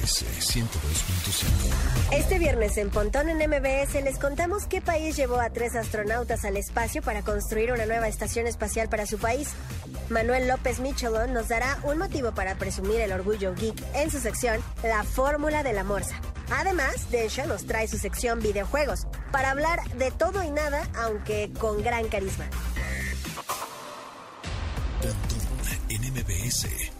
MBS 102.5. Este viernes en Pontón en MBS les contamos qué país llevó a tres astronautas al espacio para construir una nueva estación espacial para su país. Manuel López Michelon nos dará un motivo para presumir el orgullo geek en su sección La Fórmula de la Morsa. Además, Densha nos trae su sección videojuegos para hablar de todo y nada, aunque con gran carisma. Pontón en MBS.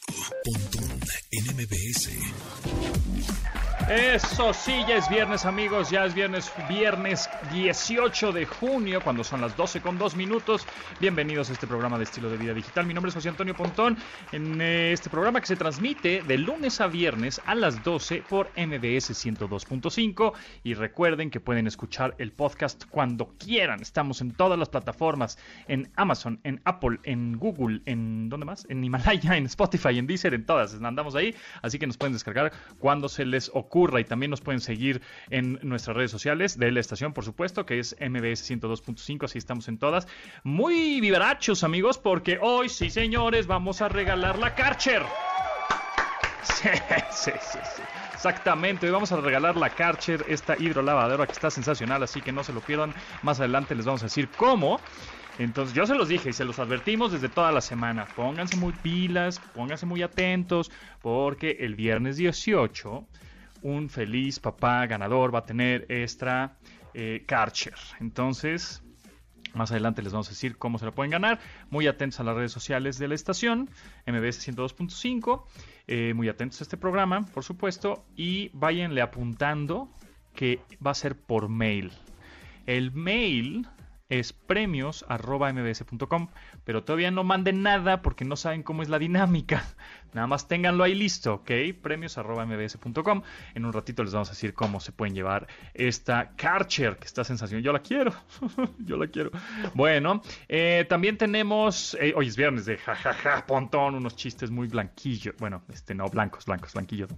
Pontón en MBS. Eso sí, ya es viernes amigos, ya es viernes, viernes 18 de junio, cuando son las 12 con 2 minutos. Bienvenidos a este programa de estilo de vida digital. Mi nombre es José Antonio Pontón, en eh, este programa que se transmite de lunes a viernes a las 12 por MBS 102.5. Y recuerden que pueden escuchar el podcast cuando quieran. Estamos en todas las plataformas, en Amazon, en Apple, en Google, en ¿dónde más? En Himalaya, en Spotify, en Deezer, en todas. Andamos ahí, así que nos pueden descargar cuando se les ocurra y también nos pueden seguir en nuestras redes sociales de la estación, por supuesto, que es MBS 102.5, así estamos en todas. Muy vivarachos, amigos, porque hoy, sí, señores, vamos a regalar la Karcher. Sí, sí, sí, sí. Exactamente, hoy vamos a regalar la Karcher, esta hidrolavadora que está sensacional, así que no se lo pierdan. Más adelante les vamos a decir cómo. Entonces yo se los dije y se los advertimos desde toda la semana. Pónganse muy pilas, pónganse muy atentos, porque el viernes 18 un feliz papá ganador va a tener esta eh, Karcher. Entonces, más adelante les vamos a decir cómo se la pueden ganar. Muy atentos a las redes sociales de la estación, MBS 102.5. Eh, muy atentos a este programa, por supuesto. Y váyanle apuntando que va a ser por mail. El mail es premios.mbs.com, pero todavía no manden nada porque no saben cómo es la dinámica. Nada más ténganlo ahí listo, ¿ok? Premios.mbs.com. En un ratito les vamos a decir cómo se pueden llevar esta Karcher, que está sensacional. Yo la quiero, yo la quiero. Bueno, eh, también tenemos, eh, hoy es viernes de jajaja, pontón, unos chistes muy blanquillos. Bueno, este no, blancos, blancos, blanquillos.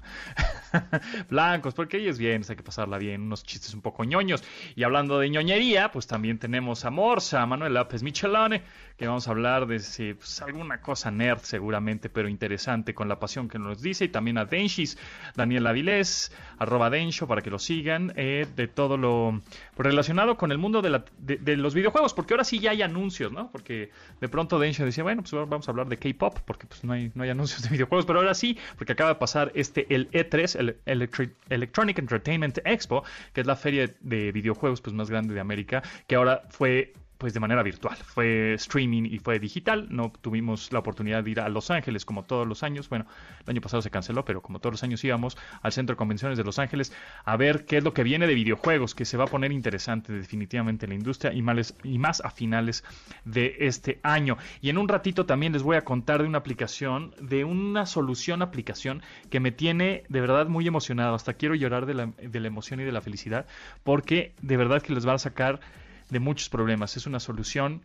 blancos, porque hoy es viernes, hay que pasarla bien, unos chistes un poco ñoños. Y hablando de ñoñería, pues también tenemos a Morsa, Manuel López Michelone, que vamos a hablar de pues, alguna cosa nerd seguramente, pero interesante con la pasión que nos dice, y también a Denshis, Daniel Avilés, arroba Densho, para que lo sigan, eh, de todo lo relacionado con el mundo de, los videojuegos, porque ahora sí ya hay anuncios, ¿no? Porque de pronto Densho decía, bueno, pues vamos a hablar de K-Pop, porque pues no hay, no hay anuncios de videojuegos, pero ahora sí, porque acaba de pasar este, el E3, el Electronic Entertainment Expo, que es la feria de videojuegos pues más grande de América, que ahora fue pues de manera virtual. Fue streaming y fue digital. No tuvimos la oportunidad de ir a Los Ángeles como todos los años. Bueno, el año pasado se canceló, pero como todos los años íbamos al Centro de Convenciones de Los Ángeles a ver qué es lo que viene de videojuegos, que se va a poner interesante definitivamente en la industria y más, y más a finales de este año. Y en un ratito también les voy a contar de una aplicación, de una solución aplicación que me tiene de verdad muy emocionado. Hasta quiero llorar de la, de la emoción y de la felicidad porque de verdad que les va a sacar de muchos problemas. Es una solución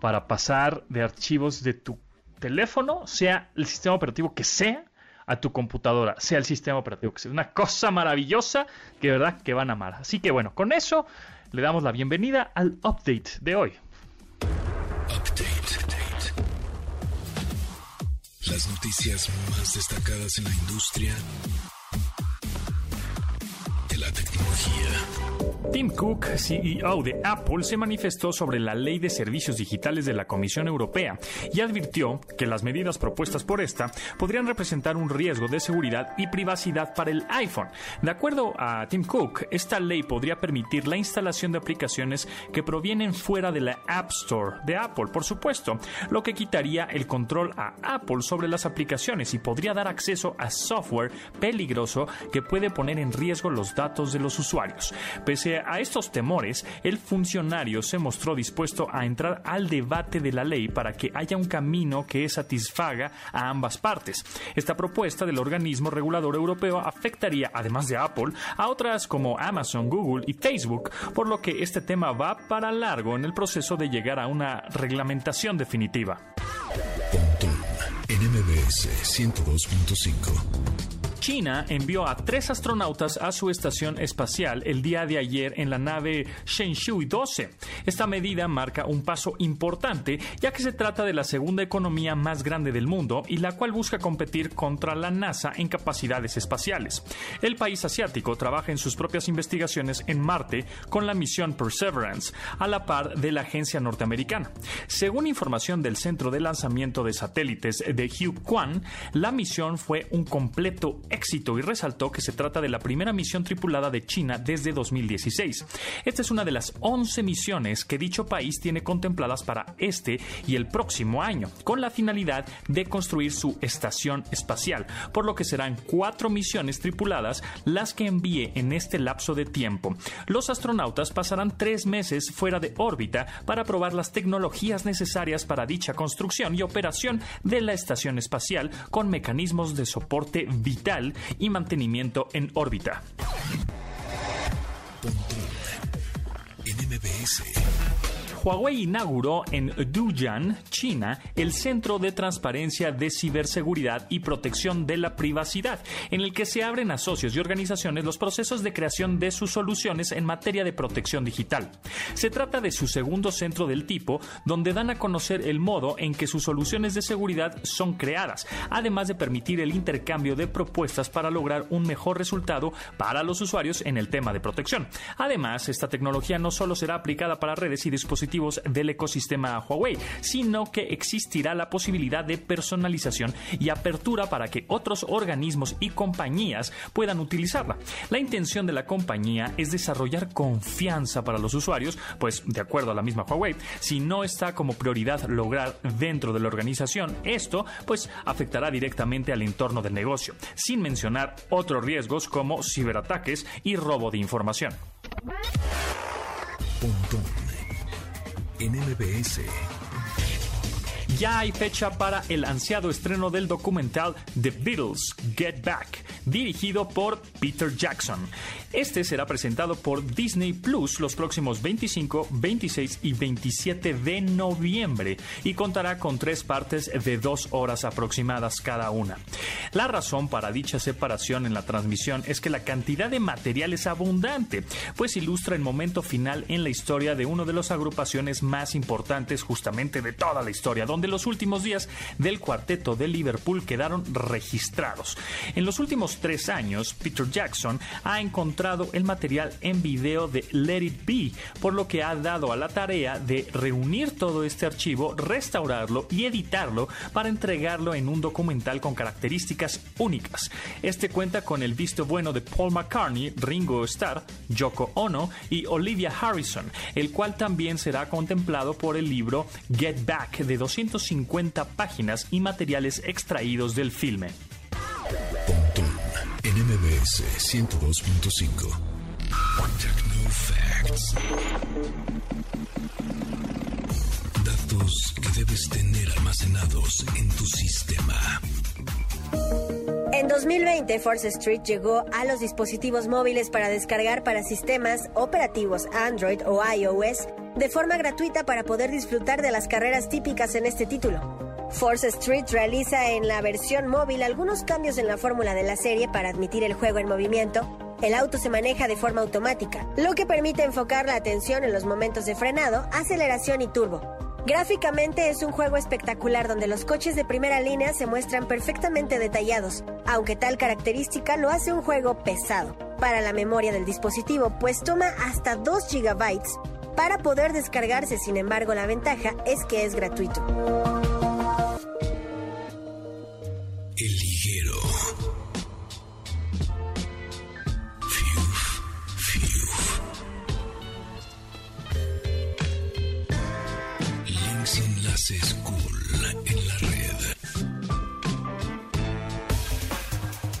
para pasar de archivos de tu teléfono, sea el sistema operativo que sea, a tu computadora, sea el sistema operativo que sea. Una cosa maravillosa que de verdad que van a amar. Así que bueno, con eso le damos la bienvenida al update de hoy. Update. Las noticias más destacadas en la industria de la tecnología. Tim Cook, CEO de Apple, se manifestó sobre la ley de servicios digitales de la Comisión Europea y advirtió que las medidas propuestas por esta podrían representar un riesgo de seguridad y privacidad para el iPhone. De acuerdo a Tim Cook, esta ley podría permitir la instalación de aplicaciones que provienen fuera de la App Store de Apple, por supuesto, lo que quitaría el control a Apple sobre las aplicaciones y podría dar acceso a software peligroso que puede poner en riesgo los datos de los usuarios. Pese a estos temores, el funcionario se mostró dispuesto a entrar al debate de la ley para que haya un camino que satisfaga a ambas partes. Esta propuesta del organismo regulador europeo afectaría, además de Apple, a otras como Amazon, Google y Facebook, por lo que este tema va para largo en el proceso de llegar a una reglamentación definitiva. MBS 102.5. China envió a tres astronautas a su estación espacial el día de ayer en la nave Shenzhou 12. Esta medida marca un paso importante ya que se trata de la segunda economía más grande del mundo y la cual busca competir contra la NASA en capacidades espaciales. El país asiático trabaja en sus propias investigaciones en Marte con la misión Perseverance, a la par de la agencia norteamericana. Según información del Centro de Lanzamiento de Satélites de Hugh la misión fue un completo éxito y resaltó que se trata de la primera misión tripulada de China desde 2016. Esta es una de las 11 misiones que dicho país tiene contempladas para este y el próximo año, con la finalidad de construir su estación espacial, por lo que serán cuatro misiones tripuladas las que envíe en este lapso de tiempo. Los astronautas pasarán tres meses fuera de órbita para probar las tecnologías necesarias para dicha construcción y operación de la estación espacial con mecanismos de soporte vital y mantenimiento en órbita. Huawei inauguró en Duyan, China, el Centro de Transparencia de Ciberseguridad y Protección de la Privacidad, en el que se abren a socios y organizaciones los procesos de creación de sus soluciones en materia de protección digital. Se trata de su segundo centro del tipo, donde dan a conocer el modo en que sus soluciones de seguridad son creadas, además de permitir el intercambio de propuestas para lograr un mejor resultado para los usuarios en el tema de protección. Además, esta tecnología no solo será aplicada para redes y dispositivos del ecosistema Huawei, sino que existirá la posibilidad de personalización y apertura para que otros organismos y compañías puedan utilizarla. La intención de la compañía es desarrollar confianza para los usuarios, pues de acuerdo a la misma Huawei, si no está como prioridad lograr dentro de la organización esto, pues afectará directamente al entorno del negocio, sin mencionar otros riesgos como ciberataques y robo de información en MBS. Ya hay fecha para el ansiado estreno del documental The Beatles Get Back, dirigido por Peter Jackson. Este será presentado por Disney Plus los próximos 25, 26 y 27 de noviembre y contará con tres partes de dos horas aproximadas cada una. La razón para dicha separación en la transmisión es que la cantidad de material es abundante, pues ilustra el momento final en la historia de una de las agrupaciones más importantes justamente de toda la historia, donde los últimos días del cuarteto de Liverpool quedaron registrados. En los últimos tres años, Peter Jackson ha encontrado el material en video de Let It Be, por lo que ha dado a la tarea de reunir todo este archivo, restaurarlo y editarlo para entregarlo en un documental con características únicas. Este cuenta con el visto bueno de Paul McCartney, Ringo Starr, Yoko Ono y Olivia Harrison, el cual también será contemplado por el libro Get Back de 250 páginas y materiales extraídos del filme en MBS 102.5. Facts. Datos que debes tener almacenados en tu sistema. En 2020, Force Street llegó a los dispositivos móviles para descargar para sistemas operativos Android o iOS de forma gratuita para poder disfrutar de las carreras típicas en este título. Force Street realiza en la versión móvil algunos cambios en la fórmula de la serie para admitir el juego en movimiento. El auto se maneja de forma automática, lo que permite enfocar la atención en los momentos de frenado, aceleración y turbo. Gráficamente es un juego espectacular donde los coches de primera línea se muestran perfectamente detallados, aunque tal característica lo hace un juego pesado para la memoria del dispositivo, pues toma hasta 2 GB para poder descargarse, sin embargo la ventaja es que es gratuito. El liguero. Fiuf, fiuf. Links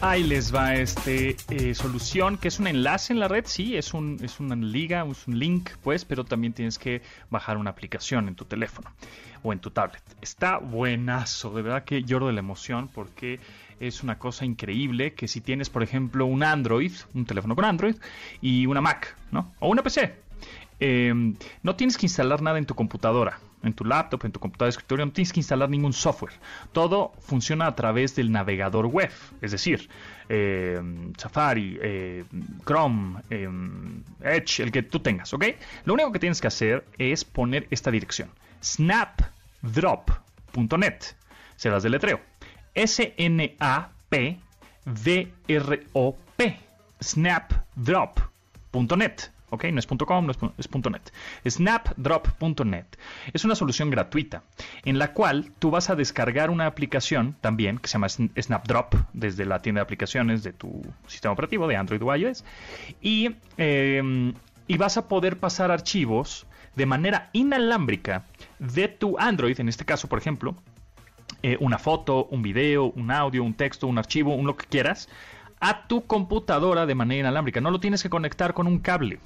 Ahí les va este eh, solución, que es un enlace en la red, sí, es, un, es una liga, es un link, pues, pero también tienes que bajar una aplicación en tu teléfono o en tu tablet. Está buenazo, de verdad que lloro de la emoción porque es una cosa increíble que si tienes, por ejemplo, un Android, un teléfono con Android y una Mac, ¿no? O una PC, em, no tienes que instalar nada en tu computadora. En tu laptop, en tu computadora de escritorio, no tienes que instalar ningún software. Todo funciona a través del navegador web, es decir, eh, Safari, eh, Chrome, eh, Edge, el que tú tengas, ¿ok? Lo único que tienes que hacer es poner esta dirección, snapdrop.net. Se las deletreo. S-N-A-P-D-R-O-P. Snapdrop.net. ¿ok? No es .com, no es, .net. Snapdrop.net es una solución gratuita en la cual tú vas a descargar una aplicación también que se llama Snapdrop desde la tienda de aplicaciones de tu sistema operativo de Android o iOS y, em, y vas a poder pasar archivos de manera inalámbrica de tu Android, en este caso, por ejemplo, eh, una foto, un video, un audio, un texto, un archivo, un lo que quieras, a tu computadora de manera inalámbrica. No lo tienes que conectar con un cable.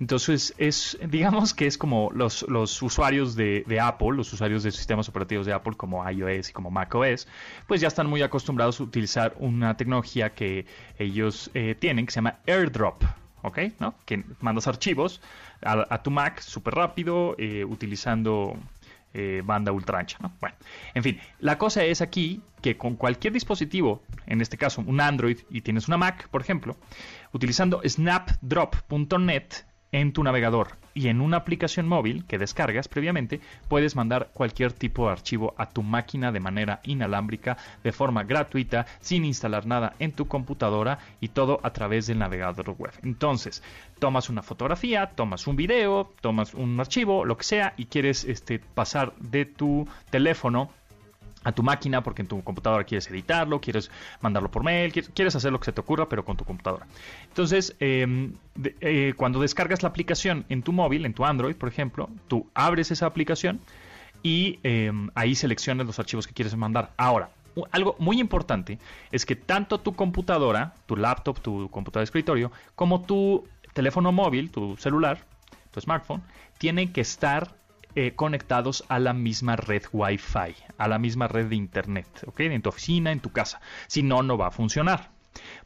Entonces, es, digamos que es como los, los usuarios de, Apple, los usuarios de sistemas operativos de Apple como iOS y como macOS, pues ya están muy acostumbrados a utilizar una tecnología que ellos eh, tienen que se llama AirDrop. ¿Ok? ¿No? Que mandas archivos a, tu Mac súper rápido, eh, utilizando eh, banda ultra ancha. Bueno, en fin, la cosa es aquí que con cualquier dispositivo, en este caso un Android y tienes una Mac, por ejemplo, utilizando snapdrop.net en tu navegador y en una aplicación móvil que descargas previamente, puedes mandar cualquier tipo de archivo a tu máquina de manera inalámbrica, de forma gratuita, sin instalar nada en tu computadora y todo a través del navegador web. Entonces, tomas una fotografía, tomas un video, tomas un archivo, lo que sea, y quieres este, pasar de tu teléfono a tu máquina porque en tu computadora quieres editarlo, quieres mandarlo por mail, quieres hacer lo que se te ocurra, pero con tu computadora. Entonces, em, eh, cuando descargas la aplicación en tu móvil, en tu Android, por ejemplo, tú abres esa aplicación y em, ahí seleccionas los archivos que quieres mandar. Ahora, algo muy importante es que tanto tu computadora, tu laptop, tu computadora de escritorio, como tu teléfono móvil, tu celular, tu smartphone, tienen que estar eh, conectados a la misma red Wi-Fi, a la misma red de Internet, ¿ok? En tu oficina, en tu casa. Si no, no va a funcionar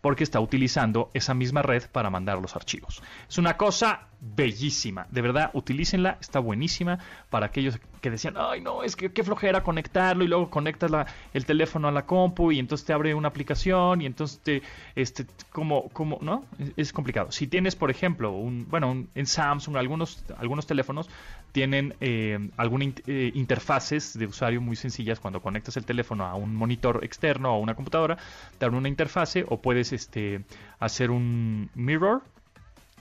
porque está utilizando esa misma red para mandar los archivos. Es una cosa bellísima, de verdad, utilícenla, está buenísima para aquellos que decían, ay no, es que qué flojera conectarlo y luego conectas el teléfono a la compu y entonces te abre una aplicación y entonces te, este, como, como, ¿no? Es, complicado. Si tienes, por ejemplo, un, bueno, en Samsung, algunos, algunos teléfonos tienen eh, algunas eh, interfaces de usuario muy sencillas cuando conectas el teléfono a un monitor externo o a una computadora, te abre una interfase o puedes este, hacer un mirror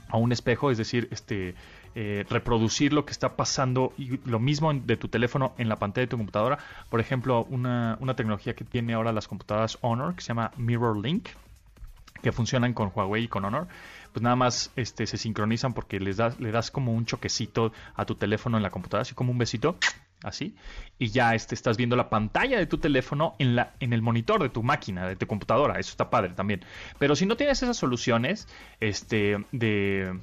a un espejo, es decir, este, eh, reproducir lo que está pasando y lo mismo de tu teléfono en la pantalla de tu computadora. Por ejemplo, una, una tecnología que tiene ahora las computadoras Honor que se llama Mirror Link, que funcionan con Huawei y con Honor pues nada más este, se sincronizan porque les das, le das como un choquecito a tu teléfono en la computadora, así como un besito, así, y ya este, estás viendo la pantalla de tu teléfono en, la, en el monitor de tu máquina, de tu computadora, eso está padre también. Pero si no tienes esas soluciones este, de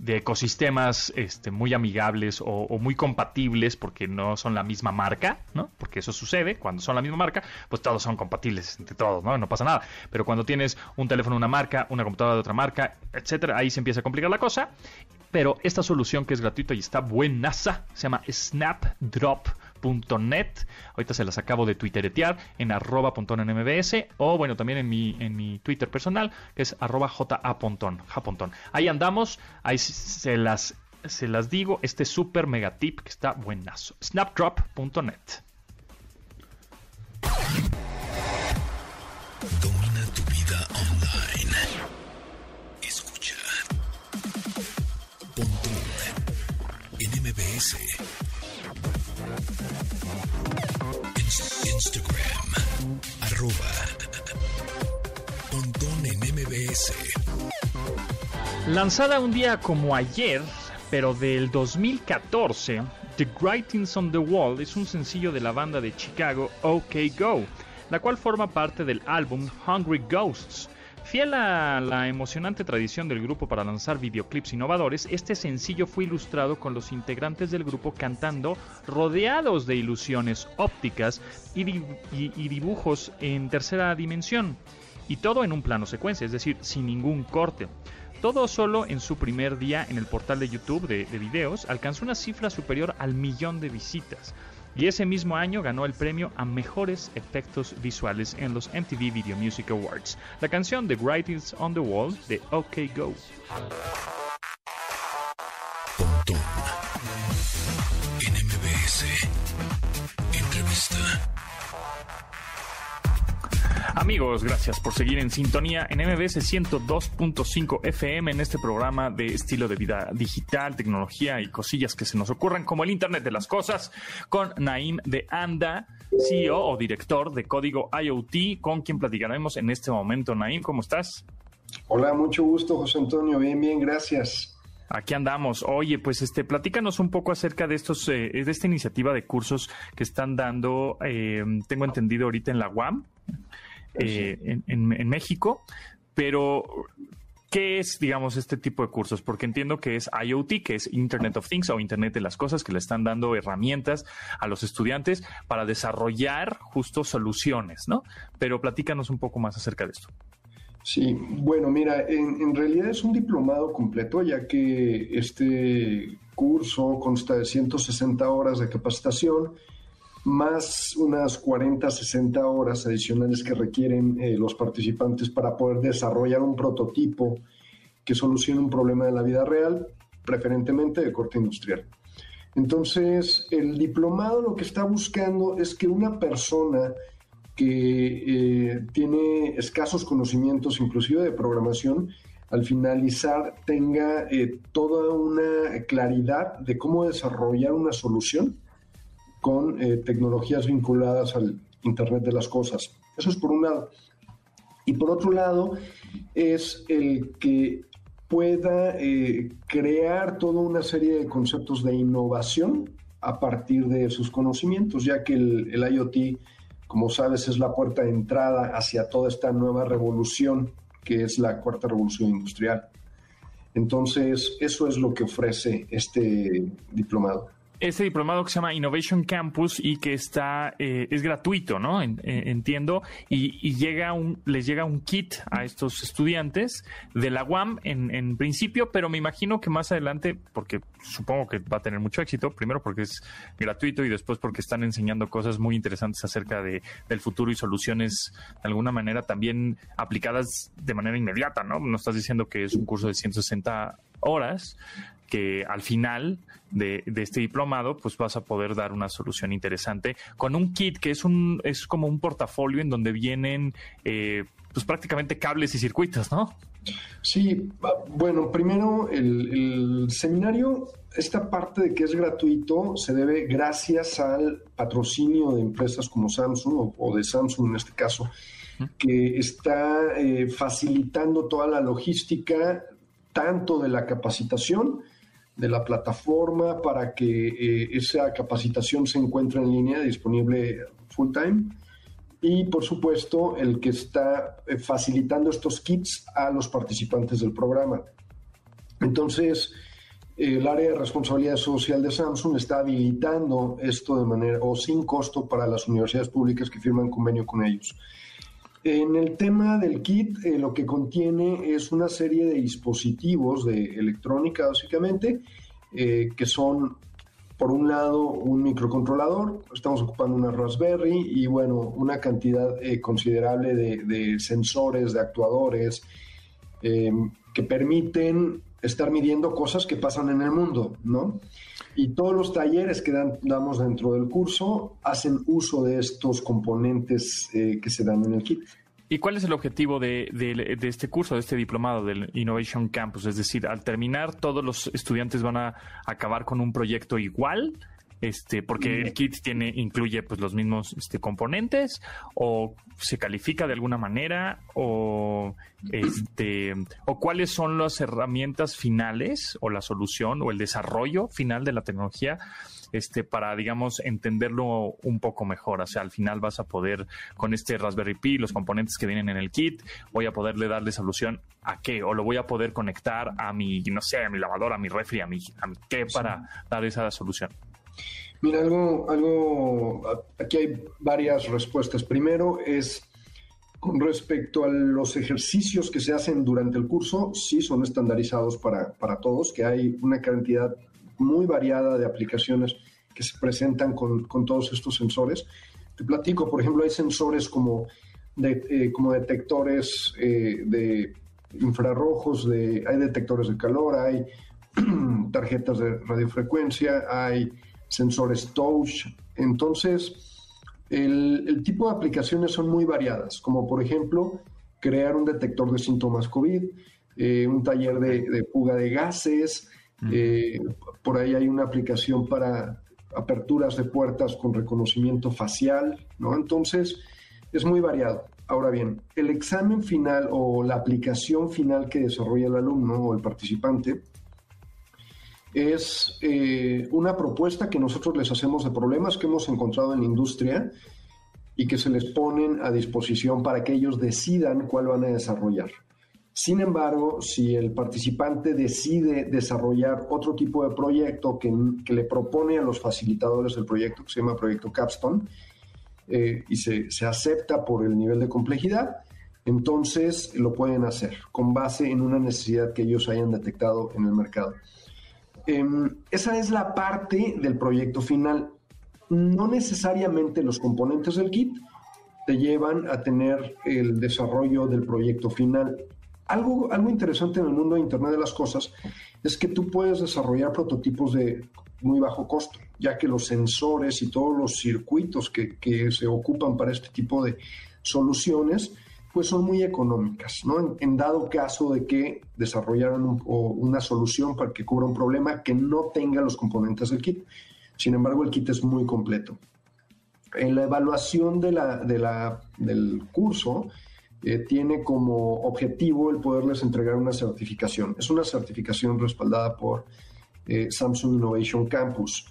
de ecosistemas este, muy amigables o, muy compatibles porque no son la misma marca, ¿no? Porque eso sucede, cuando son la misma marca, pues todos son compatibles entre todos, ¿no? No pasa nada. Pero cuando tienes un teléfono de una marca, una computadora de otra marca, etcétera, ahí se empieza a complicar la cosa. Pero esta solución que es gratuita y está buenaza, se llama Snapdrop .net. Ahorita se las acabo de twitteretear en arroba mbs o bueno, también en mi, en mi Twitter personal que es arroba japontón. Ahí andamos, ahí se las, se las digo, este super mega tip que está buenazo. Snapdrop.net. Instagram, arroba Pontón en MBS. Lanzada un día como ayer, pero del 2014, The Writings on the Wall es un sencillo de la banda de Chicago OK Go, la cual forma parte del álbum Hungry Ghosts, Fiel a la emocionante tradición del grupo para lanzar videoclips innovadores, este sencillo fue ilustrado con los integrantes del grupo cantando rodeados de ilusiones ópticas y, dibujos en tercera dimensión, y todo en un plano secuencia, es decir, sin ningún corte. Todo solo en su primer día en el portal de YouTube de, de videos alcanzó una cifra superior al millón de visitas. Y ese mismo año ganó el premio a mejores efectos visuales en los MTV Video Music Awards. La canción The Writings on the Wall de OK Go. Amigos, gracias por seguir en sintonía en MBS 102.5 FM en este programa de estilo de vida digital, tecnología y cosillas que se nos ocurran como el Internet de las Cosas con Naim de Anda, CEO o director de Código IoT, con quien platicaremos en este momento. Naim, ¿cómo estás? Hola, mucho gusto, José Antonio. Bien, bien, gracias. Aquí andamos. Oye, pues este, platícanos un poco acerca de estos, eh, de esta iniciativa de cursos que están dando, eh, tengo entendido ahorita en la UAM, eh, en, en- en México, pero ¿qué es, digamos, este tipo de cursos? Porque entiendo que es IoT, que es Internet of Things o Internet de las Cosas, que le están dando herramientas a los estudiantes para desarrollar justo soluciones, ¿no? Pero platícanos un poco más acerca de esto. Sí, bueno, mira, en, en realidad es un diplomado completo, ya que este curso consta de 160 horas de capacitación, más unas 40, 60 horas adicionales que requieren eh, los participantes para poder desarrollar un prototipo que solucione un problema de la vida real, preferentemente de corte industrial. Entonces, el diplomado lo que está buscando es que una persona que eh, tiene escasos conocimientos, inclusive de programación, al finalizar tenga eh, toda una claridad de cómo desarrollar una solución con eh, tecnologías vinculadas al Internet de las Cosas. Eso es por un lado. Y por otro lado, es el que pueda eh, crear toda una serie de conceptos de innovación a partir de sus conocimientos, ya que el, el IoT, como sabes, es la puerta de entrada hacia toda esta nueva revolución que es la cuarta revolución industrial. Entonces, eso es lo que ofrece este diplomado. Este diplomado que se llama Innovation Campus y que está eh, es gratuito, ¿no? En- eh, entiendo. Y, y llega un, les llega un kit a estos estudiantes de la UAM en, en principio, pero me imagino que más adelante, porque supongo que va a tener mucho éxito, primero porque es gratuito y después porque están enseñando cosas muy interesantes acerca de, del futuro y soluciones de alguna manera también aplicadas de manera inmediata, ¿no? No estás diciendo que es un curso de 160 horas, que al final de, de este diplomado pues vas a poder dar una solución interesante con un kit que es un es como un portafolio en donde vienen eh, pues prácticamente cables y circuitos, ¿no? Sí, ah, bueno, primero el, el seminario, esta parte de que es gratuito se debe gracias al patrocinio de empresas como Samsung o, o de Samsung en este caso, que está eh, facilitando toda la logística, tanto de la capacitación, de la plataforma para que eh, esa capacitación se encuentre en línea, disponible full time, y por supuesto el que está eh, facilitando estos kits a los participantes del programa. Entonces, el área de responsabilidad social de Samsung está habilitando esto de manera o sin costo para las universidades públicas que firman convenio con ellos. En el tema del kit, eh, lo que contiene es una serie de dispositivos de electrónica, básicamente, eh, que son, por un lado, un microcontrolador, estamos ocupando una Raspberry y, bueno, una cantidad eh, considerable de, de sensores, de actuadores, que permiten estar midiendo cosas que pasan en el mundo, ¿no? Y todos los talleres que dan- damos dentro del curso hacen uso de estos componentes eh, que se dan en el kit. ¿Y cuál es el objetivo de, este curso, de este diplomado del Innovation Campus? Es decir, al terminar, todos los estudiantes van a acabar con un proyecto igual, este, porque el kit tiene, incluye pues los mismos este, componentes, o se califica de alguna manera, o este, o cuáles son las herramientas finales, o la solución, o el desarrollo final de la tecnología este, para, digamos, entenderlo un poco mejor. O sea, al final vas a poder, con este Raspberry Pi, los componentes que vienen en el kit, voy a poderle darle solución a qué, o lo voy a poder conectar a mi, no sé, a mi lavadora, a mi refri, a mi, a mi qué para dar esa solución. Mira, algo, algo, aquí hay varias respuestas. Primero es Con respecto a los ejercicios que se hacen durante el curso, sí son estandarizados para, para todos, que hay una cantidad muy variada de aplicaciones que se presentan con, con todos estos sensores. Te platico, por ejemplo, hay sensores como, eh, como detectores eh, de infrarrojos, de, hay detectores de calor, hay tarjetas de radiofrecuencia, hay sensores touch. Entonces, el, tipo de aplicaciones son muy variadas, como por ejemplo crear un detector de síntomas COVID, eh, un taller de, fuga de gases, eh, por ahí hay una aplicación para aperturas de puertas con reconocimiento facial, ¿no? Entonces, es muy variado. Ahora bien, el examen final o la aplicación final que desarrolla el alumno o el participante es eh, una propuesta que nosotros les hacemos de problemas que hemos encontrado en la industria y que se les ponen a disposición para que ellos decidan cuál van a desarrollar. Sin embargo, si el participante decide desarrollar otro tipo de proyecto que, le propone a los facilitadores del proyecto, que se llama Proyecto Capstone, eh, y se, se acepta por el nivel de complejidad, entonces lo pueden hacer con base en una necesidad que ellos hayan detectado en el mercado. Em, esa es la parte del proyecto final. No necesariamente los componentes del kit te llevan a tener el desarrollo del proyecto final. Algo, algo interesante en el mundo de Internet de las Cosas es que tú puedes desarrollar prototipos de muy bajo costo, ya que los sensores y todos los circuitos que, que se ocupan para este tipo de soluciones pues son muy económicas, ¿no? En, dado caso de que desarrollaran una solución para que cubra un problema que no tenga los componentes del kit. Sin embargo, el kit es muy completo. En la evaluación de la, del curso, eh, tiene como objetivo el poderles entregar una certificación. Es una certificación respaldada por eh, Samsung Innovation Campus.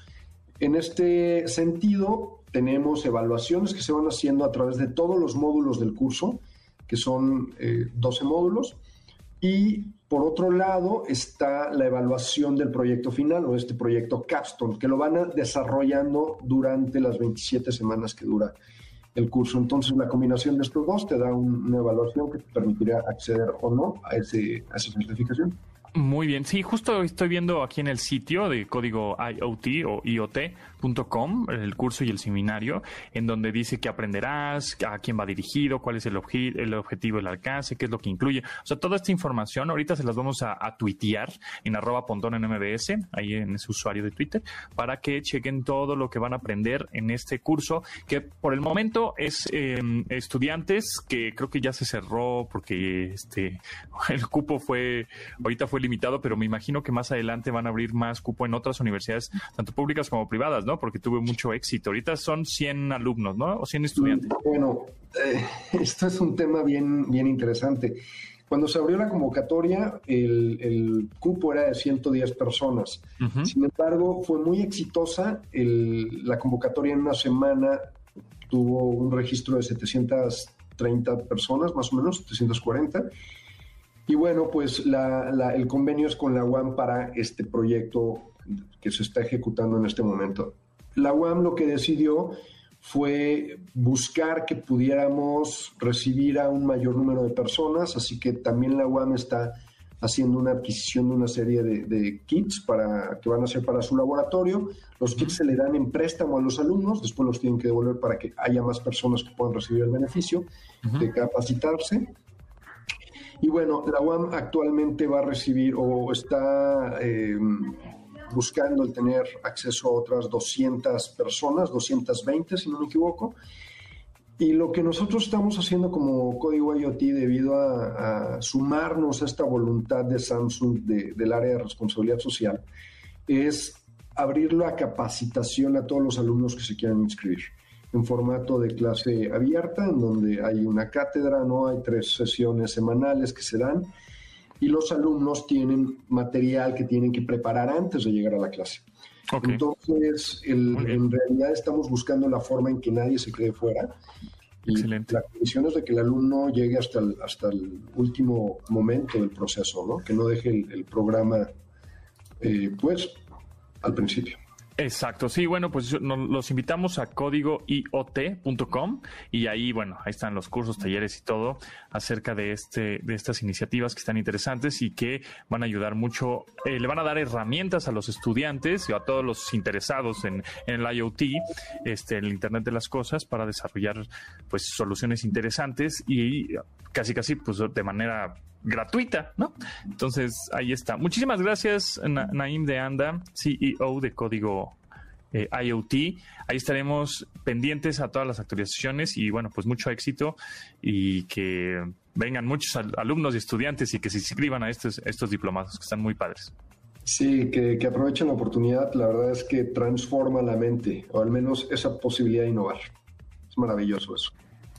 En este sentido, tenemos evaluaciones que se van haciendo a través de todos los módulos del curso que son 12 eh, módulos. Y por otro lado está la evaluación del proyecto final o este proyecto Capstone, que lo van desarrollando durante las 27 semanas que dura el curso. Entonces la combinación de estos dos te da una evaluación que te permitirá acceder o no a, ese, a esa certificación. Muy bien, sí, justo estoy viendo aquí en el sitio de código IoT o IoT.com el curso y el seminario, en donde dice que aprenderás, a quién va dirigido, cuál es el, el objetivo, el alcance, qué es lo que incluye. O sea, toda esta información ahorita se las vamos a, tuitear en arroba pontón en MBS, ahí en ese usuario de Twitter, para que chequen todo lo que van a aprender en este curso, que por el momento es em, estudiantes, que creo que ya se cerró porque este el cupo fue, ahorita fue limitado, pero me imagino que más adelante van a abrir más cupo en otras universidades, tanto públicas como privadas, ¿no? Porque tuve mucho éxito. Ahorita son 100 alumnos, ¿no? O 100 estudiantes. Bueno, eh, esto es un tema bien, bien interesante. Cuando se abrió la convocatoria, el, cupo era de 110 personas. Sin embargo, fue muy exitosa. la convocatoria en una semana tuvo un registro de 730 personas, más o menos, 740. Y bueno, pues el convenio es con la UAM para este proyecto que se está ejecutando en este momento. La UAM lo que decidió fue buscar que pudiéramos recibir a un mayor número de personas, así que también la UAM está haciendo una adquisición de una serie de, kits para, que van a ser para su laboratorio. Los kits se le dan en préstamo a los alumnos, después los tienen que devolver para que haya más personas que puedan recibir el beneficio de capacitarse. Y bueno, la UAM actualmente va a recibir o está em, buscando el tener acceso a otras 200 personas, 220 si no me equivoco. Y lo que nosotros estamos haciendo como código IoT debido a, sumarnos a esta voluntad de Samsung del área de responsabilidad social es abrir la capacitación a todos los alumnos que se quieran inscribir en formato de clase abierta, en donde hay una cátedra, ¿no? Hay tres sesiones semanales que se dan y los alumnos tienen material que tienen que preparar antes de llegar a la clase. Entonces, en realidad estamos buscando la forma en que nadie se quede fuera. Y Excelente. La condición es de que el alumno llegue hasta el, hasta el último momento del proceso, ¿no? Que no deje el, programa, eh, pues, al principio. Exacto, sí, bueno, pues los invitamos a códigoiot.com y ahí, bueno, ahí están los cursos, talleres y todo acerca de este, de estas iniciativas que están interesantes y que van a ayudar mucho, eh, le van a dar herramientas a los estudiantes y a todos los interesados en, en, el IoT, este, el Internet de las cosas, para desarrollar pues soluciones interesantes y casi casi pues de manera gratuita, ¿no? Entonces, ahí está. Muchísimas gracias, Naim de Anda, CEO de Código eh, IoT. Ahí estaremos pendientes a todas las actualizaciones y, bueno, pues mucho éxito y que vengan muchos alumnos y estudiantes y que se inscriban a estos, estos diplomados que están muy padres. Sí, que, que, aprovechen la oportunidad. La verdad es que transforma la mente, o al menos esa posibilidad de innovar. Es maravilloso eso.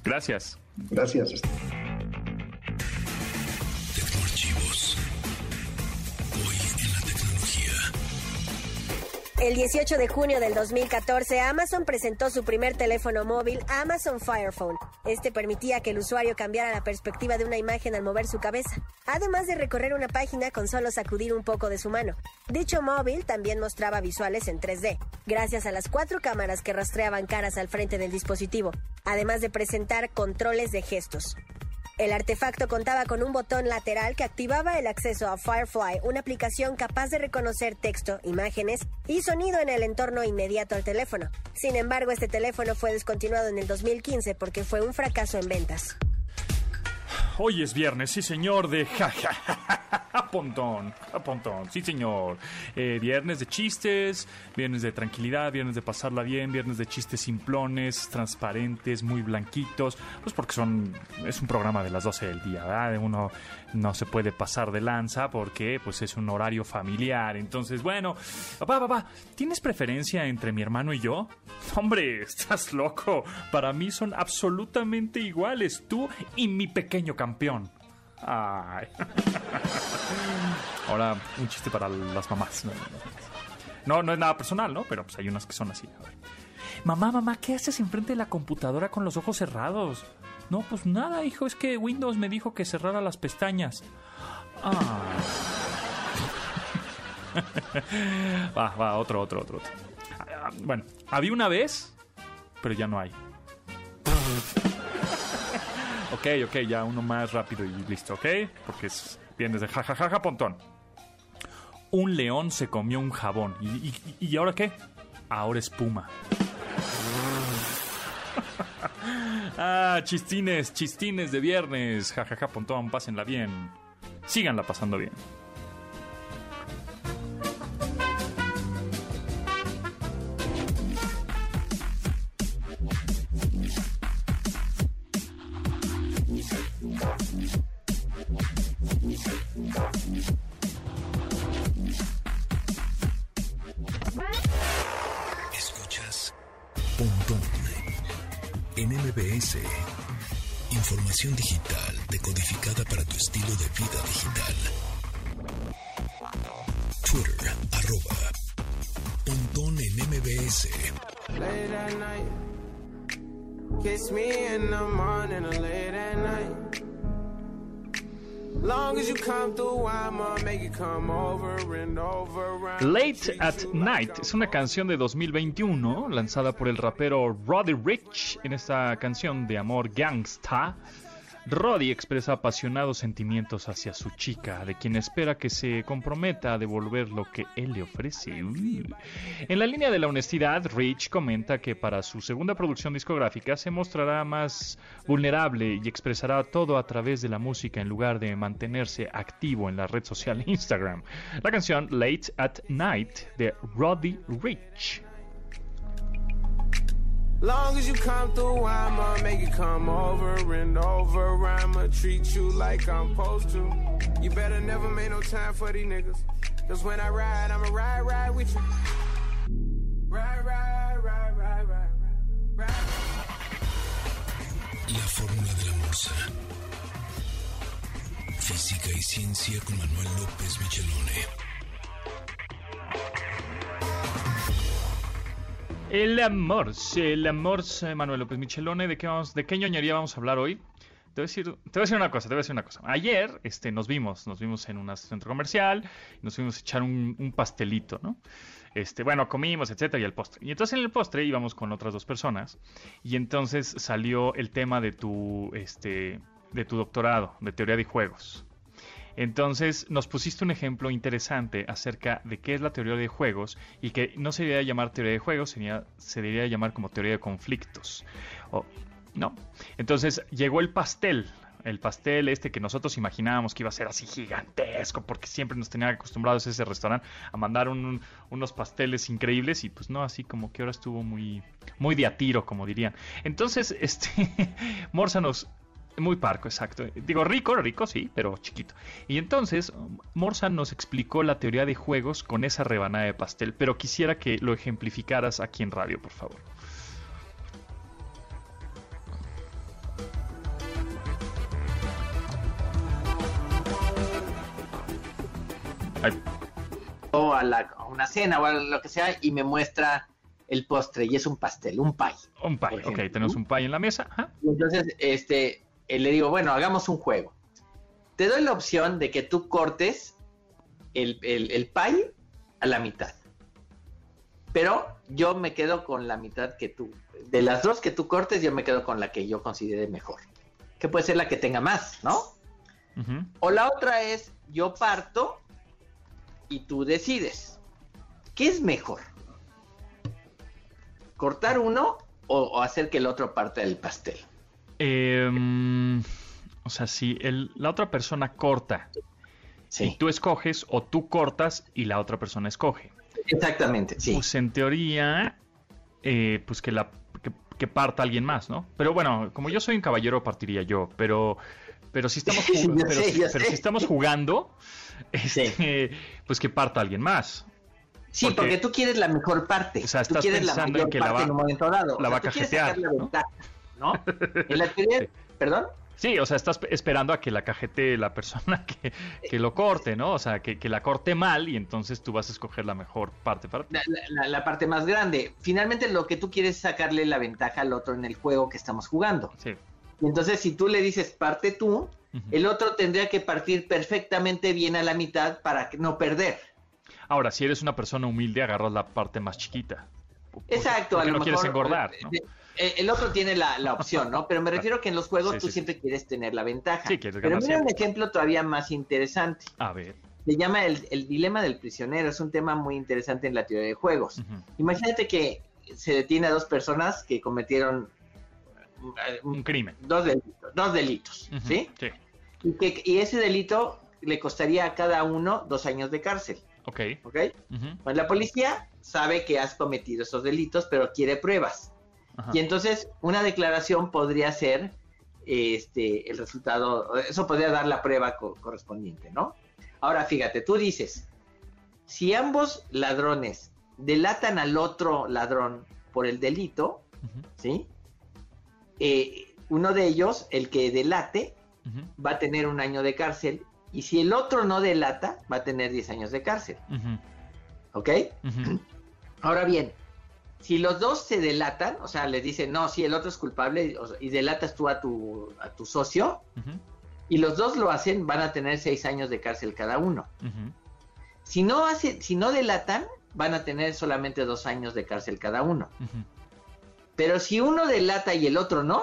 Gracias. Gracias. El 18 de junio del 2014, Amazon presentó su primer teléfono móvil, Amazon Fire Phone. Este permitía que el usuario cambiara la perspectiva de una imagen al mover su cabeza, además de recorrer una página con solo sacudir un poco de su mano. Dicho móvil también mostraba visuales en 3D, gracias a las cuatro cámaras que rastreaban caras al frente del dispositivo, además de presentar controles de gestos. El artefacto contaba con un botón lateral que activaba el acceso a Firefly, una aplicación capaz de reconocer texto, imágenes y sonido en el entorno inmediato al teléfono. Sin embargo, este teléfono fue descontinuado en el 2015 porque fue un fracaso en ventas. Hoy es viernes, sí señor, de ja, a pontón, a pontón, sí señor. Eh, viernes de chistes, viernes de tranquilidad, viernes de pasarla bien, viernes de chistes simplones, transparentes, muy blanquitos, pues porque son es un programa de las 12 del día, ¿verdad? Uno no se puede pasar de lanza porque pues es un horario familiar. Entonces, bueno, papá, papá, ¿tienes preferencia entre mi hermano y yo? Hombre, estás loco. Para mí son absolutamente iguales, tú y mi pequeño campeón. Ahora, un chiste para las mamás. No, no es nada personal, ¿no? Pero pues hay unas que son así. Mamá, mamá, ¿qué haces enfrente de la computadora con los ojos cerrados? No, pues nada, hijo, es que Windows me dijo que cerrara las pestañas. Ah. va, va, otro, otro, otro, otro. Ah, bueno, había una vez, pero ya no hay. Ok, ok, ya uno más rápido y listo, ¿ok? Porque es, vienes de jajajaja, pontón. Un león se comió un jabón. ¿Y, y, y ahora qué? Ahora espuma. ah, chistines, chistines de viernes. Jajaja, ja, ja, pontón, pásenla bien. Síganla pasando bien. MBS. Late at night, kiss me in the morning or late at night. Late at Night es una canción de 2021 lanzada por el rapero Roddy Rich. En esta canción de amor gangsta, Roddy expresa apasionados sentimientos hacia su chica, de quien espera que se comprometa a devolver lo que él le ofrece. En la línea de la honestidad, Rich comenta que para su segunda producción discográfica se mostrará más vulnerable y expresará todo a través de la música en lugar de mantenerse activo en la red social Instagram. La canción Late at Night de Roddy Rich. Long as you come through, I'ma make it come over and over. I'ma treat you like I'm supposed to. You better never make no time for these niggas. Cause when I ride, I'ma ride, ride with you. Ride, ride, ride, ride, ride, ride. La fórmula de la morsa. Física y ciencia con Manuel López Michelone. El amor, el amor, Manuel López Michelone, ¿de qué, vamos, ¿de qué ñoñería vamos a hablar hoy? Te voy, a decir, te voy a decir una cosa, te voy a decir una cosa. Ayer este, nos vimos, nos vimos en un centro comercial, nos fuimos a echar un, pastelito, ¿no? este, bueno, comimos, etcétera, y el postre. Y entonces en el postre íbamos con otras dos personas y entonces salió el tema de tu, este, de tu doctorado, de teoría de juegos. Entonces nos pusiste un ejemplo interesante acerca de qué es la teoría de juegos y que no se debería llamar teoría de juegos, se debería llamar como teoría de conflictos. ¿No? Entonces llegó el pastel el pastel este que nosotros imaginábamos que iba a ser así gigantesco, porque siempre nos tenían acostumbrados ese restaurante a mandar unos pasteles increíbles y pues no, así como que ahora estuvo muy, muy de a tiro, como dirían. Entonces, este, Morsa nos... Muy parco, exacto. Digo, rico, rico, sí, pero chiquito. Y entonces, Morsa nos explicó la teoría de juegos con esa rebanada de pastel, pero quisiera que lo ejemplificaras aquí en radio, por favor. O a, la, una cena o a lo que sea y me muestra el postre y es un pastel, un pie. Un pie, ok, tenemos un pie en la mesa. entonces, este, eh, le digo, bueno, hagamos un juego. Te doy la opción de que tú cortes el, el, pie a la mitad. Pero yo me quedo con la mitad que tú. De las dos que tú cortes, yo me quedo con la que yo considere mejor. Que puede ser la que tenga más, ¿no? O la otra es, yo parto y tú decides. ¿Qué es mejor? ¿Cortar uno o, hacer que el otro parte del pastel? Em, o sea, si la otra persona corta y tú escoges o tú cortas y la otra persona escoge. Exactamente, sí. Pues en teoría, eh, pues que la que, parta alguien más, ¿no? Pero bueno, como yo soy un caballero, partiría yo. Pero, pero si estamos, pero si estamos jugando, este, pues que parta alguien más. Sí, porque, tú quieres la mejor parte. O sea, estás pensando en que la va, en un momento dado. La va a cajetear. ¿no? En la teoría, ¿perdón? Sí, o sea, estás esperando a que la cajete la persona que, que lo corte, ¿no? O sea, que, que, la corte mal y entonces tú vas a escoger la mejor parte para la, la, la, parte más grande. Finalmente lo que tú quieres es sacarle la ventaja al otro en el juego que estamos jugando. Sí. Y entonces si tú le dices parte tú, el otro tendría que partir perfectamente bien a la mitad para no perder. Ahora, si eres una persona humilde, agarras la parte más chiquita. Exacto, a lo no quieres engordar. ¿no? Eh, el otro tiene la, opción, ¿no? Pero me refiero que en los juegos tú siempre quieres tener la ventaja. Sí, quieres Pero mira un ejemplo todavía más interesante. A ver. Se llama el, dilema del prisionero. Es un tema muy interesante en la teoría de juegos. Imagínate que se detiene a dos personas que cometieron un crimen. Dos delitos, dos delitos ¿sí? Sí. Y, que, y ese delito le costaría a cada uno dos años de cárcel. Ok. Ok. Pues la policía sabe que has cometido esos delitos, pero quiere pruebas. Y entonces una declaración podría ser este el resultado, eso podría dar la prueba correspondiente, ¿no? Ahora fíjate, tú dices, si ambos ladrones delatan al otro ladrón por el delito, ¿sí? Eh, uno de ellos, el que delate, va a tener un año de cárcel y si el otro no delata, va a tener 10 años de cárcel. ¿Ok? Ahora bien, si los dos se delatan, o sea, le dicen, no, si el otro es culpable y delatas tú a tu, a tu socio, y los dos lo hacen, van a tener 6 años de cárcel cada uno. Si no, hace, si no delatan, van a tener solamente 2 años de cárcel cada uno. Pero si uno delata y el otro no,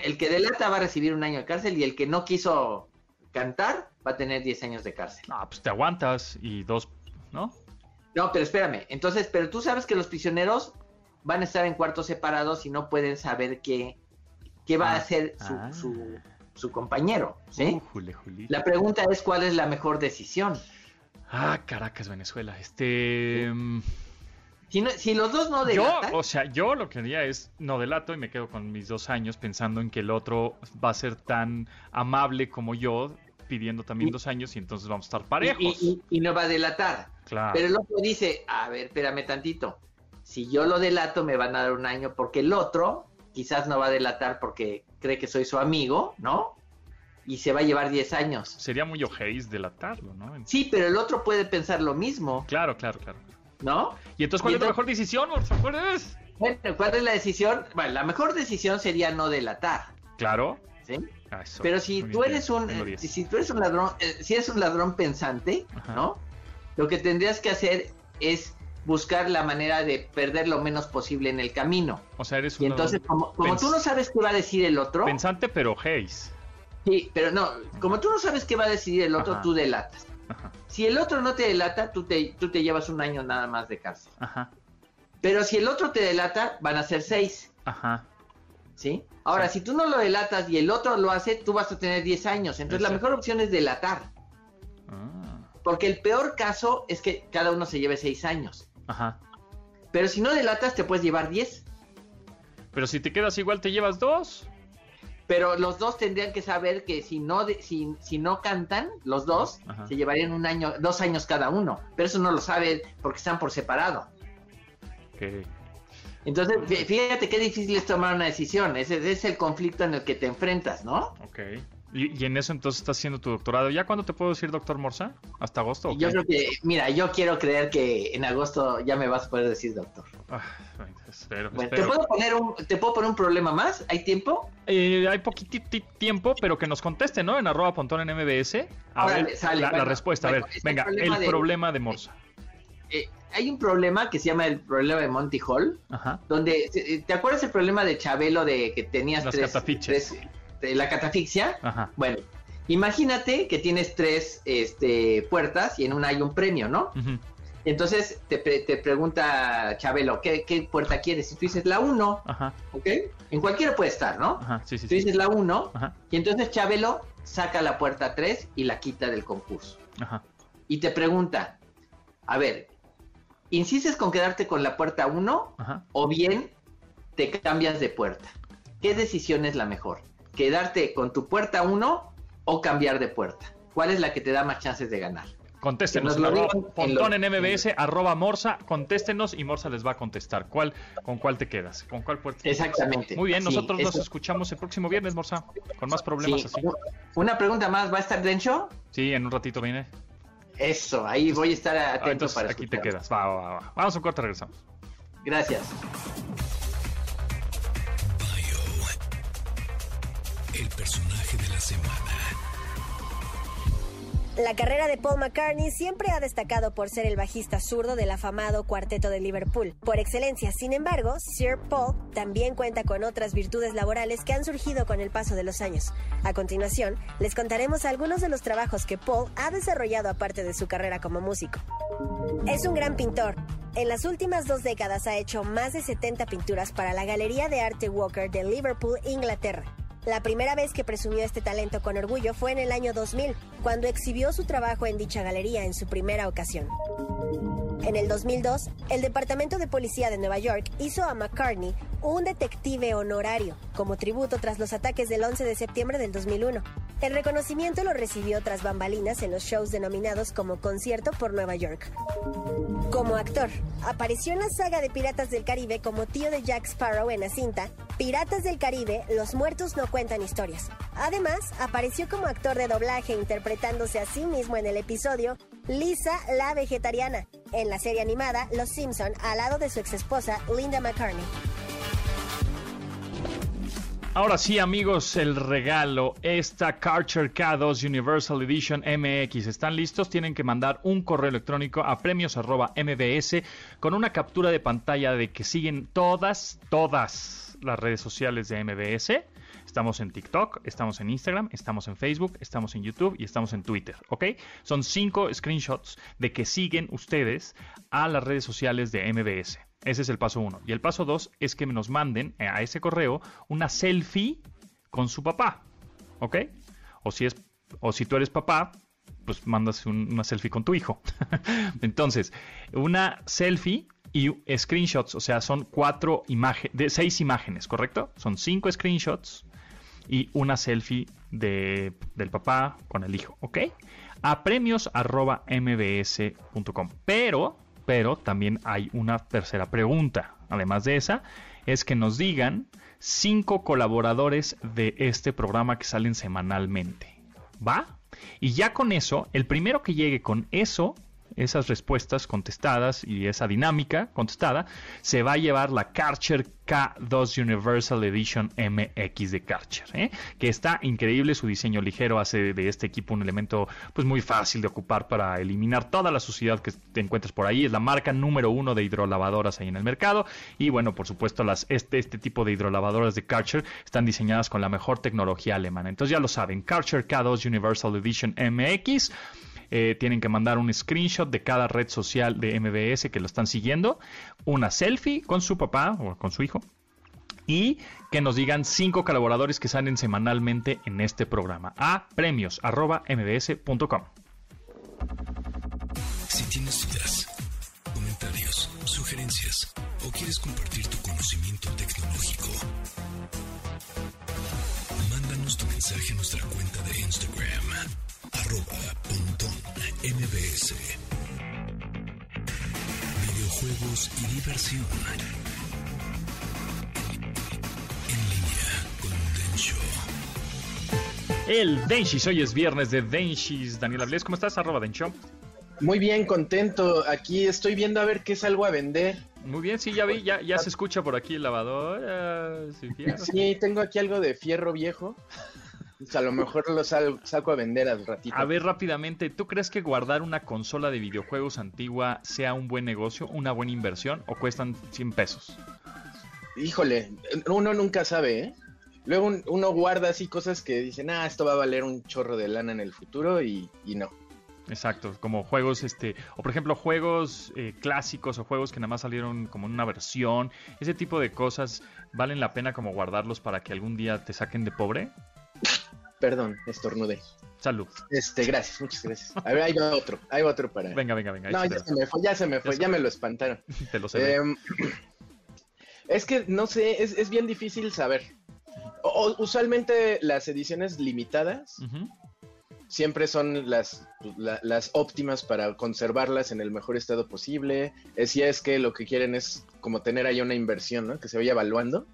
el que delata va a recibir un año de cárcel y el que no quiso cantar va a tener 10 años de cárcel. Ah, pues te aguantas y dos, ¿no? No, pero espérame. Entonces, pero tú sabes que los prisioneros van a estar en cuartos separados y no pueden saber qué, qué va a ah, hacer ah. su, su, compañero, ¿sí? La pregunta es cuál es la mejor decisión. Ah, Caracas, Venezuela. Este... Mm, si, los dos no delatan... Yo, o sea, yo lo que haría es no delato y me quedo con mis dos años pensando en que el otro va a ser tan amable como yo, pidiendo también dos años y entonces vamos a estar parejos. Y, no va a delatar. Claro. Pero el otro dice, a ver, espérame tantito. Si yo lo delato me van a dar un año porque el otro quizás no va a delatar porque cree que soy su amigo, ¿no? Y se va a llevar 10 años. Sería muy ojéis delatarlo, ¿no? Sí, pero el otro puede pensar lo mismo. Claro, claro, claro. ¿no? ¿Y entonces cuál es la mejor decisión, acuerdas? Bueno, ¿cuál es la decisión? Bueno, la mejor decisión sería no delatar. Claro. ¿Sí? Ah, Pero si tú eres un si tú eres un ladrón, eh, si eres un ladrón pensante, ¿no? Lo que tendrías que hacer es buscar la manera de perder lo menos posible en el camino. O sea, eres Y entonces, como, como tú no sabes qué va a decir el otro, Pensante, pero Hayes. sí, pero no, como tú no sabes qué va a decidir el otro, Ajá. tú delatas. Ajá, Si el otro no te delata, tú te, tú te llevas un año nada más de cárcel. ajá, Pero si el otro te delata, van a ser seis, ajá. ¿Sí? Ahora, si tú no lo delatas y el otro lo hace, tú vas a tener 10 años. Entonces, la mejor opción es delatar. Ah, Porque el peor caso es que cada uno se lleve 6 años. ajá. Pero si no delatas, te puedes llevar 10. Pero si te quedas igual, te llevas dos. Pero los dos tendrían que saber que si no de- si, si no cantan, los dos Ajá. se llevarían un año, dos años cada uno. Pero eso no lo saben porque están por separado. Entonces, fí- fíjate qué difícil es tomar una decisión. Ese es el conflicto en el que te enfrentas, ¿no? Ok. Y, y en eso entonces estás haciendo tu doctorado. ¿Ya cuándo te puedo decir, doctor Morsa? ¿Hasta agosto? yo creo que, mira, yo quiero creer que en agosto ya me vas a poder decir doctor. Ah, espero, Bueno, ¿te espero. puedo poner un, te puedo poner un problema más? ¿Hay tiempo? Eh, hay poquito tiempo, pero que nos conteste, ¿no? En arroba pontón en MBS. A Órale, ver sale, la, respuesta. bueno, a ver, está el venga, problema el de- problema de Morsa. Eh, hay un problema que se llama el problema de Monty Hall, Ajá. donde, eh, ¿te acuerdas el problema de Chabelo de que tenías tres, tres- de la catafixia? Ajá. Bueno, imagínate que tienes tres este, puertas y en una hay un premio, ¿no? Entonces te, pre- te pregunta Chabelo, ¿qué, qué puerta quieres? Y tú dices la 1, Ajá. ¿ok? En cualquiera puede estar, ¿no? Ajá. Sí, sí, Tú sí. dices la 1 Ajá. y entonces Chabelo saca la puerta 3 y la quita del concurso. Ajá. Y te pregunta, a ver, ¿insistes con quedarte con la puerta 1 Ajá. o bien te cambias de puerta? ¿Qué decisión es la mejor? ¿Quedarte con tu puerta 1 o cambiar de puerta? ¿Cuál es la que te da más chances de ganar? Contéstenos. Lo arroba en MBS, arroba Morsa, contéstenos y Morsa les va a contestar. ¿Cuál, ¿Con cuál te quedas? ¿Con cuál puerta? Exactamente. Muy bien, Sí, nosotros nos escuchamos el próximo viernes, Morsa, con más problemas sí. así. Una pregunta más, ¿va a estar Dencho? Sí, en un ratito viene. Eso, ahí voy a estar atento Ah, entonces para aquí te quedas. Va, va, va, va. Vamos a un corte, regresamos. Gracias. Bio. El personaje de la semana. La carrera de Paul McCartney siempre ha destacado por ser el bajista zurdo del afamado cuarteto de Liverpool, por excelencia. Sin embargo, Sir Paul también cuenta con otras virtudes laborales que han surgido con el paso de los años. A continuación, les contaremos algunos de los trabajos que Paul ha desarrollado aparte de su carrera como músico. Es un gran pintor. En las últimas dos décadas ha hecho más de 70 pinturas para la Galería de Arte Walker de Liverpool, Inglaterra. La primera vez que presumió este talento con orgullo fue en el año 2000, cuando exhibió su trabajo en dicha galería en su primera ocasión. En el 2002, el Departamento de Policía de Nueva York hizo a McCartney un detective honorario como tributo tras los ataques del 11 de septiembre del 2001. El reconocimiento lo recibió tras bambalinas en los shows denominados como Concierto por Nueva York. Como actor, apareció en la saga de Piratas del Caribe como tío de Jack Sparrow en la cinta Piratas del Caribe, Los muertos no cuentan historias. Además, apareció como actor de doblaje interpretándose a sí mismo en el episodio Lisa la vegetariana, en la serie animada Los Simpson al lado de su exesposa Linda McCartney. Ahora sí, amigos, el regalo, esta Karcher K2 Universal Edition MX. ¿Están listos? Tienen que mandar un correo electrónico a premios.mbs con una captura de pantalla de que siguen todas, todas las redes sociales de MBS. Estamos en TikTok, estamos en Instagram, estamos en Facebook, estamos en YouTube y estamos en Twitter, ¿ok? Son cinco screenshots de que siguen ustedes a las redes sociales de MBS. Ese es el paso uno. Y el paso dos es que nos manden a ese correo una selfie con su papá, ¿ok? O si es, o si tú eres papá, pues mandas un- una selfie con tu hijo. Entonces, una selfie y screenshots, o sea, son cuatro imágenes, de seis imágenes, ¿correcto? Son cinco screenshots y una selfie de, del papá con el hijo, ¿ok? A premios.mbs.com. Pero, pero también hay una tercera pregunta. Además de esa, es que nos digan cinco colaboradores de este programa que salen semanalmente. ¿Va? Y ya con eso, el primero que llegue con eso, esas respuestas contestadas y esa dinámica contestada, se va a llevar la Karcher K2 Universal Edition MX de Karcher, ¿eh? que está increíble, su diseño ligero hace de este equipo un elemento pues muy fácil de ocupar para eliminar toda la suciedad que te encuentres por ahí, es la marca número uno de hidrolavadoras ahí en el mercado. Y bueno, por supuesto las, este, este tipo de hidrolavadoras de Karcher están diseñadas con la mejor tecnología alemana, entonces ya lo saben, Karcher K2 Universal Edition MX eh, tienen que mandar un screenshot de cada red social de MBS que lo están siguiendo, una selfie con su papá o con su hijo y que nos digan cinco colaboradores que salen semanalmente en este programa a premios.mbs.com. Si tienes dudas, comentarios, sugerencias o quieres compartir tu conocimiento tecnológico, mándanos tu mensaje a nuestra cuenta de Instagram arroba mbs. Videojuegos y diversión. En línea con Densho. El Denshis, hoy es viernes de Denshis. Daniel Ablés, ¿cómo estás? Arroba Densho. Muy bien, contento. Aquí estoy viendo a ver qué salgo a vender. Muy bien, sí, ya vi, ya, ya se escucha por aquí el lavador. Sí, tengo aquí algo de fierro viejo. A lo mejor lo saco a vender al ratito. A ver, rápidamente, ¿tú crees que guardar una consola de videojuegos antigua sea un buen negocio, una buena inversión o cuestan 100 pesos? Híjole, uno nunca sabe, ¿eh? Luego uno guarda así cosas que dicen, ah, esto va a valer un chorro de lana en el futuro y, no. Exacto, como juegos, este, o por ejemplo juegos eh, clásicos o juegos que nada más salieron como en una versión, ese tipo de cosas valen la pena como guardarlos para que algún día te saquen de pobre. Perdón, estornudé. Salud. Este, gracias, muchas gracias. A ver, ahí va otro, ahí va otro para. Venga, venga, venga. No, ya se, me fue, ya se me fue, ya, me lo espantaron. Te lo sé. Em, es que no sé, es, bien difícil saber. usualmente las ediciones limitadas siempre son las, las óptimas para conservarlas en el mejor estado posible. si es que lo que quieren es como tener ahí una inversión, ¿no? Que se vaya evaluando.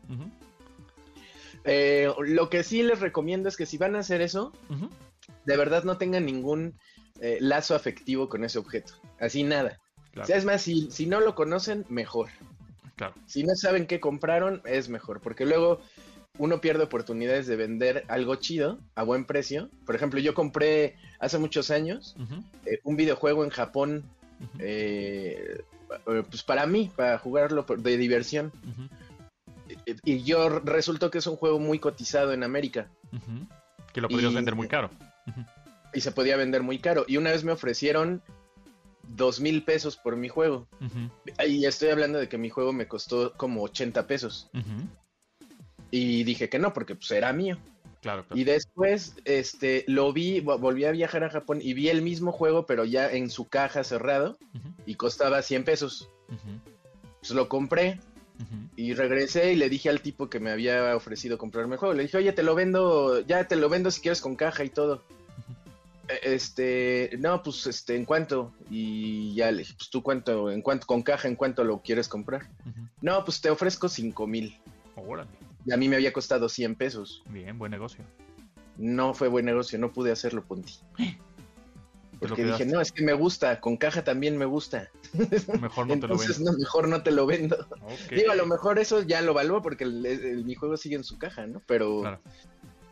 Eh, lo que sí les recomiendo es que si van a hacer eso, de verdad no tengan ningún eh, lazo afectivo con ese objeto. Así nada. es más, si, si, no lo conocen, mejor. Si no saben qué compraron, es mejor. Porque luego uno pierde oportunidades de vender algo chido a buen precio. Por ejemplo, yo compré hace muchos años eh, un videojuego en Japón. pues para mí, para jugarlo de diversión y yo resultó que es un juego muy cotizado en América. Que lo podías vender muy caro. Y se podía vender muy caro. Y una vez me ofrecieron dos mil pesos por mi juego. Y estoy hablando de que mi juego me costó como 80 pesos. Y dije que no, porque pues era mío. Claro, Y después este, lo vi, volví a viajar a Japón y vi el mismo juego, pero ya en su caja cerrado y costaba 100 pesos. Pues lo compré y regresé y le dije al tipo que me había ofrecido comprarme el juego, le dije, oye, te lo vendo, ya te lo vendo si quieres con caja y todo. E, este, no, pues este, ¿en cuánto? Y ya le dije, pues tú cuánto, en cuánto, con caja, ¿en cuánto lo quieres comprar? No, pues te ofrezco cinco mil. Y a mí me había costado 100 pesos. Bien, buen negocio. No fue buen negocio, no pude hacerlo, Punti. Porque dije, no, es que me gusta, con caja también me gusta. Mejor no te lo vendo. No, mejor no te lo vendo. Digo, a lo mejor eso ya lo valúo porque mi juego sigue en su caja, ¿no? Pero...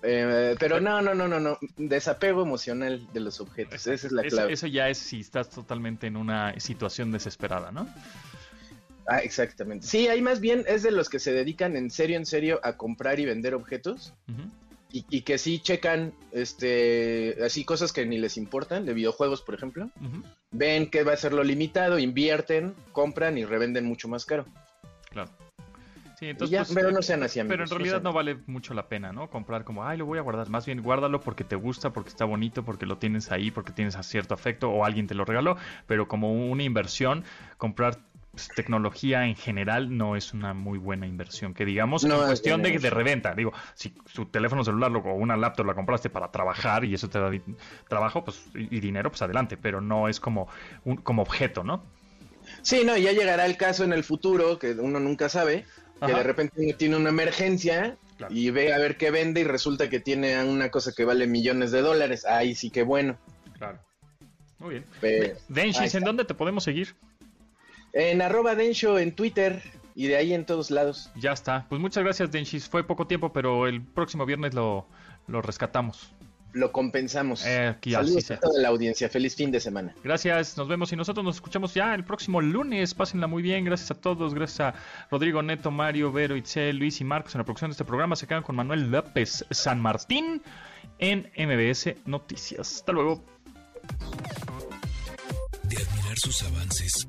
Eh, pero no, no, no, no, no. Desapego emocional de los objetos. Esa es la clave. Eso, ya es si estás totalmente en una situación desesperada, ¿no? Ah, exactamente. Sí, ahí más bien es de los que se dedican en serio, en serio a comprar y vender objetos y, que sí checan este así cosas que ni les importan, de videojuegos, por ejemplo. Ven que va a ser lo limitado, invierten, compran y revenden mucho más caro. Claro. Sí, entonces, pues, pero no sean así, Pero en realidad no, vale mucho la pena, ¿no? Comprar como, ay, lo voy a guardar. Más bien, guárdalo porque te gusta, porque está bonito, porque lo tienes ahí, porque tienes cierto afecto o alguien te lo regaló. Pero como una inversión, comprar pues, tecnología en general no es una muy buena inversión. Que digamos, en cuestión de, de, reventa, digo, si tu teléfono celular o una laptop la compraste para trabajar y eso te da trabajo pues, y, dinero, pues adelante, pero no es como, un, como objeto, ¿no? Sí, no, ya llegará el caso en el futuro, que uno nunca sabe, que de repente uno tiene una emergencia y ve a ver qué vende y resulta que tiene una cosa que vale millones de dólares. Ahí sí que bueno. Claro. Muy bien. Pero, ¿en dónde te podemos seguir? En arroba Densho en Twitter y de ahí en todos lados. Ya está. Pues muchas gracias, Denchis. Fue poco tiempo, pero el próximo viernes lo, lo rescatamos. Lo compensamos. Eh, Saludos a toda la audiencia. Feliz fin de semana. Gracias, nos vemos y nosotros nos escuchamos ya el próximo lunes. Pásenla muy bien. Gracias a todos. Gracias a Rodrigo Neto, Mario, Vero, Itzel, Luis y Marcos en la producción de este programa. Se quedan con Manuel López San Martín en MBS Noticias. Hasta luego. De admirar sus avances,